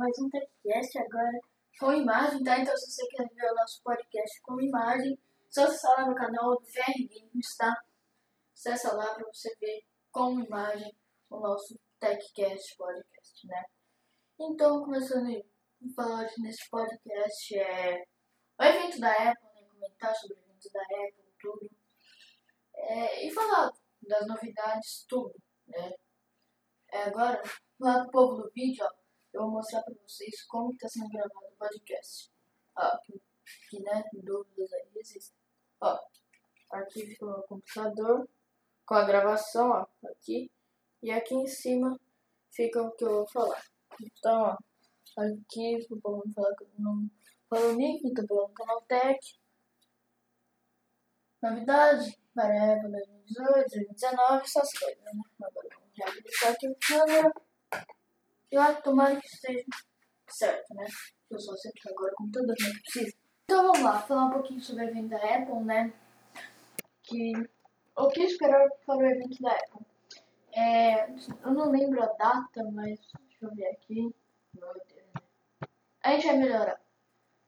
mais um podcast agora com imagem, tá? Então se você quer ver o nosso podcast com imagem, só acessar lá no canal do VR Games, tá? Acessa lá para você ver com imagem o nosso TechCast podcast, né? Então, começando a falar nesse podcast é o evento da Apple, né? Comentar sobre o evento da Apple, tudo. É, e falar das novidades, tudo, né? É, agora, lá pro povo do vídeo, ó, eu vou mostrar para vocês como está sendo gravado o podcast. Ó, que, que né, dúvidas aí existem. Ó, aqui fica o meu computador com a gravação, ó, aqui. E aqui em cima fica o que eu vou falar. Então, ó, aqui vamos falar que eu não falo nick, então falando canal Tech. Novidade, para 2018, 2019, essas coisas, né? Agora vamos reabilitar aqui o câmera. E olha, tomara que esteja certo, né? Eu só sei que agora com tudo que eu preciso. Então vamos lá, falar um pouquinho sobre o evento da Apple, né? Que o que esperar para o evento da Apple? É, eu não lembro a data, mas deixa eu ver aqui. Meu Deus. A gente vai melhorar.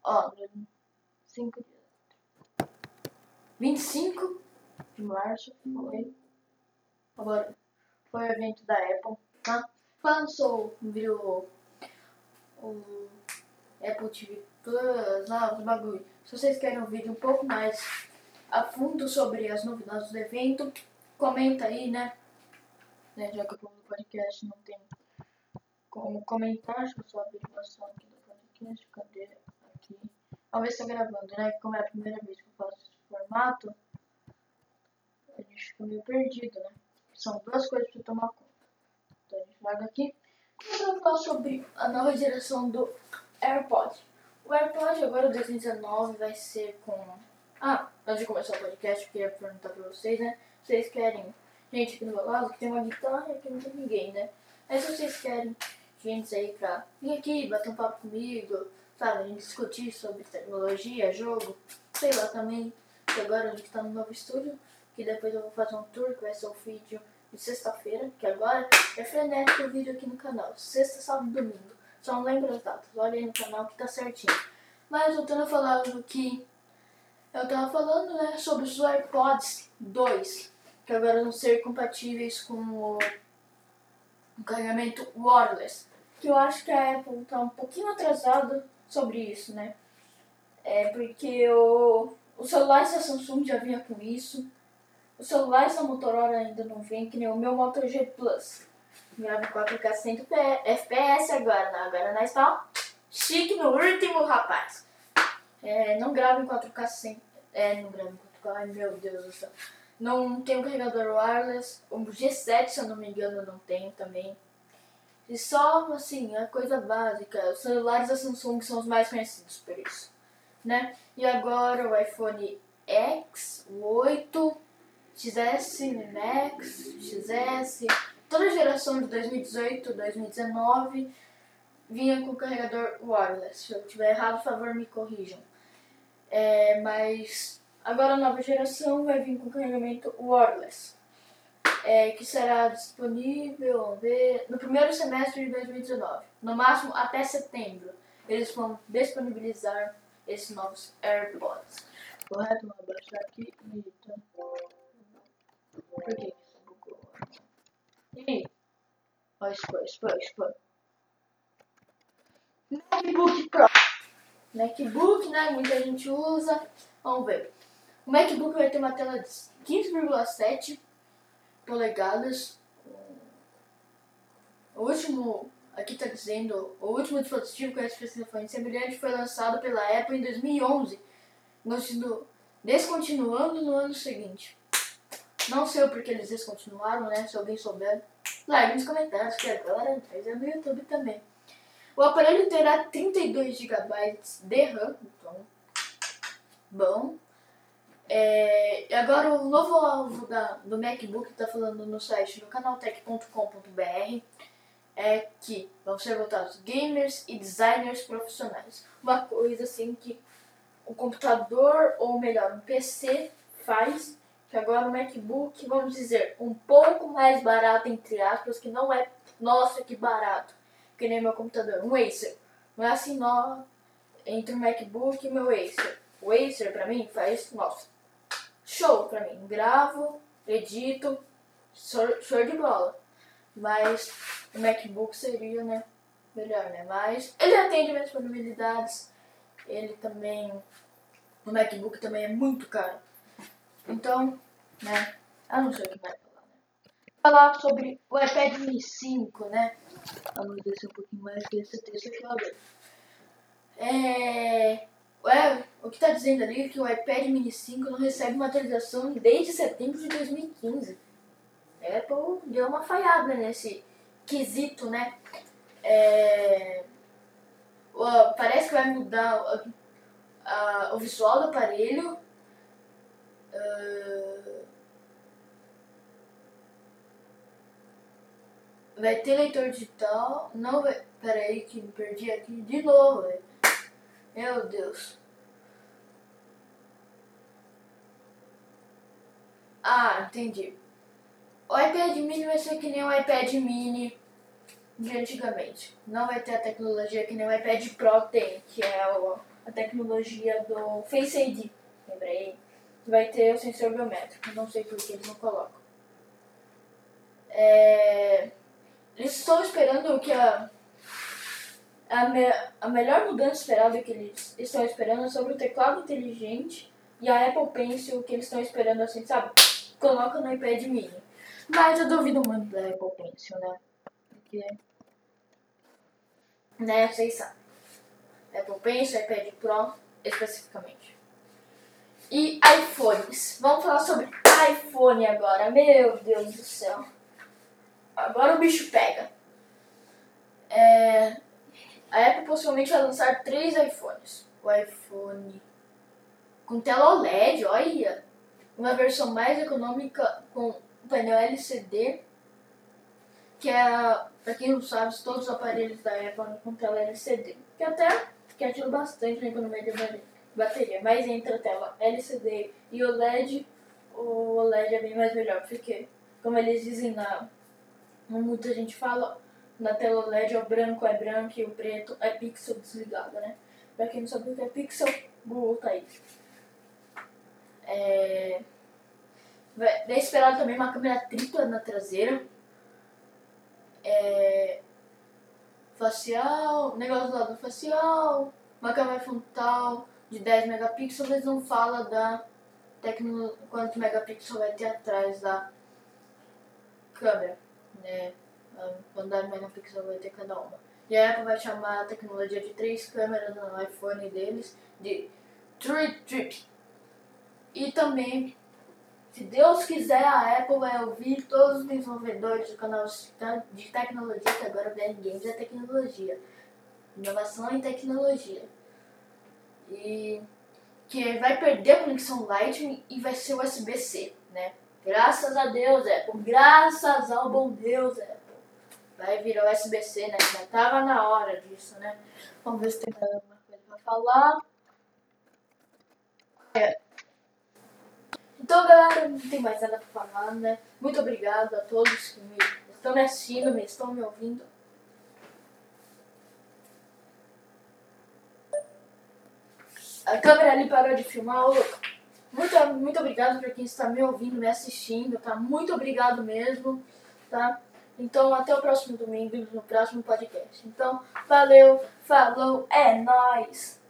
Ó, 5 dias. 25 de março foi. Agora foi o evento da Apple, tá? Lançou viu o Apple TV Plus, lá, os bagulho. Se vocês querem um vídeo um pouco mais a fundo sobre as novidades do evento, comenta aí, né? né já que o podcast não tem como comentar, deixa eu só abrir a gravação aqui do podcast, cadê aqui? Vamos ver se tá gravando, né? Como é a primeira vez que eu faço esse formato, a gente fica meio perdido, né? São duas coisas para tomar conta. Larga aqui. Vou falar sobre a nova geração do AirPod. O AirPod agora 2019 vai ser com. Ah, antes de começar o podcast, eu queria perguntar pra vocês, né? Vocês querem gente aqui no meu lado que tem uma guitarra e aqui não tem ninguém, né? Mas se vocês querem gente aí pra vir aqui, bater um papo comigo, sabe? A gente discutir sobre tecnologia, jogo, sei lá também. Que agora a gente tá no novo estúdio, que depois eu vou fazer um tour que vai ser o vídeo de sexta-feira, que agora é frenético o vídeo aqui no canal. Sexta, sábado e domingo. Só não lembro as datas. Olha aí no canal que tá certinho. Mas voltando a falar do que eu tava falando, né, sobre os AirPods 2, que agora vão ser compatíveis com o, o carregamento wireless. Que eu acho que a Apple tá um pouquinho atrasada sobre isso, né? É porque o, o celular da Samsung já vinha com isso. O celular da Motorola ainda não vem, que nem o meu Moto G Plus. Grava 4K 100 FPS agora, né? Agora nós está chique no último, rapaz. É, não grava em 4K 100... É, não grava em 4K, ai meu Deus do céu. Não tem um carregador wireless. O G7, se eu não me engano, não tem também. E só, assim, a coisa básica. Os celulares da Samsung são os mais conhecidos por isso, né? E agora o iPhone X, o 8 XS, Max, XS, toda a geração de 2018, 2019 vinha com carregador wireless. Se eu estiver errado, por favor, me corrijam. É, mas agora a nova geração vai vir com carregamento wireless, é, que será disponível no primeiro semestre de 2019, no máximo até setembro. Eles vão disponibilizar esses novos AirPods. Correto? Vou abaixar aqui. Eita. Por que isso? E aí? Ó, expor, expor, expor. MacBook Pro. MacBook, né? Muita gente usa. Vamos ver. O MacBook vai ter uma tela de 15,7 polegadas. O último, aqui está dizendo, o último dispositivo com essa especificação semelhante foi lançado pela Apple em 2011, descontinuando no ano seguinte. Não sei o porquê eles descontinuaram, né? Se alguém souber, largue nos comentários que agora é no YouTube também. O aparelho terá 32 GB de RAM, então, bom. É, agora o novo alvo da, do MacBook está falando no site do canaltech.com.br é que vão ser votados gamers e designers profissionais. Uma coisa assim que o computador, ou melhor, um PC faz que agora o MacBook, vamos dizer, um pouco mais barato, entre aspas, que não é, nossa, que barato, que nem meu computador, um Acer. Não é assim, não. Entre o MacBook e meu Acer. O Acer, pra mim, faz, nossa, show pra mim. Gravo, edito, show de bola. Mas o MacBook seria, né, melhor, né? Mas ele atende minhas disponibilidades. Ele também, o MacBook também é muito caro. Então, né, eu não sei o que vai falar, né. Falar sobre o iPad mini 5, né? Vamos descer um pouquinho mais que esse texto aqui, ó. É, é, o que está dizendo ali é que o iPad mini 5 não recebe uma atualização desde setembro de 2015. A Apple deu uma falhada nesse quesito, né? É, parece que vai mudar o visual do aparelho. Uh, vai ter leitor digital. Não vai. Pera aí que me perdi aqui de novo, velho. Meu Deus. Ah, entendi. O iPad mini vai ser que nem o iPad mini de antigamente. Não vai ter a tecnologia que nem o iPad Pro tem, que é a tecnologia do Face ID. Lembrei? Vai ter o sensor biométrico. Não sei por que eles não colocam. É... Estão esperando que a a, me, a melhor mudança esperada que eles estão esperando é sobre o teclado inteligente e a Apple Pencil que eles estão esperando assim, sabe? Coloca no iPad mini. Mas eu duvido muito da Apple Pencil, né? Porque. Né, vocês sabem. Apple Pencil, iPad Pro, especificamente. E iPhones. Vamos falar sobre iPhone agora. Meu Deus do céu. Agora o bicho pega. É, a Apple possivelmente vai lançar três iPhones. O iPhone com tela OLED, olha, uma versão mais econômica com painel LCD, que é, para quem não sabe, todos os aparelhos da Apple com tela LCD, que até que ajuda bastante na economia de bateria, mas entre a tela LCD e o LED, o OLED é bem mais melhor, porque, como eles dizem na, muita gente fala, na tela LED o branco é branco e o preto é pixel desligado, né? Pra quem não sabe o que é pixel, Google tá aí. É... Vai esperar também uma câmera tripla na traseira. É... Facial, negócio do lado facial, uma câmera frontal de 10 megapixels, eles não falam da tecno... quantos megapixels vai ter atrás da câmera, né? quantidade megapixels vai ter cada uma. E a Apple vai chamar a tecnologia de três câmeras no iPhone deles de Trip Trip. E também, se Deus quiser, a Apple vai ouvir todos os desenvolvedores do canal de tecnologia, que agora vem Games é tecnologia. Inovação em tecnologia. E que vai perder a conexão Lightning e vai ser USB-C, né? Graças a Deus, Apple. Graças ao bom Deus, Apple vai virar USB-C, né? Já tava na hora disso, né? Vamos ver se tem mais alguma coisa pra falar. É. Então, galera, não tem mais nada pra falar, né? Muito obrigado a todos que me estão me assistindo, me estão me ouvindo. A câmera ali parou de filmar. Muito, muito obrigado para quem está me ouvindo, me assistindo, tá? Muito obrigado mesmo, tá? Então, até o próximo domingo, no próximo podcast. Então, valeu, falou, é nóis!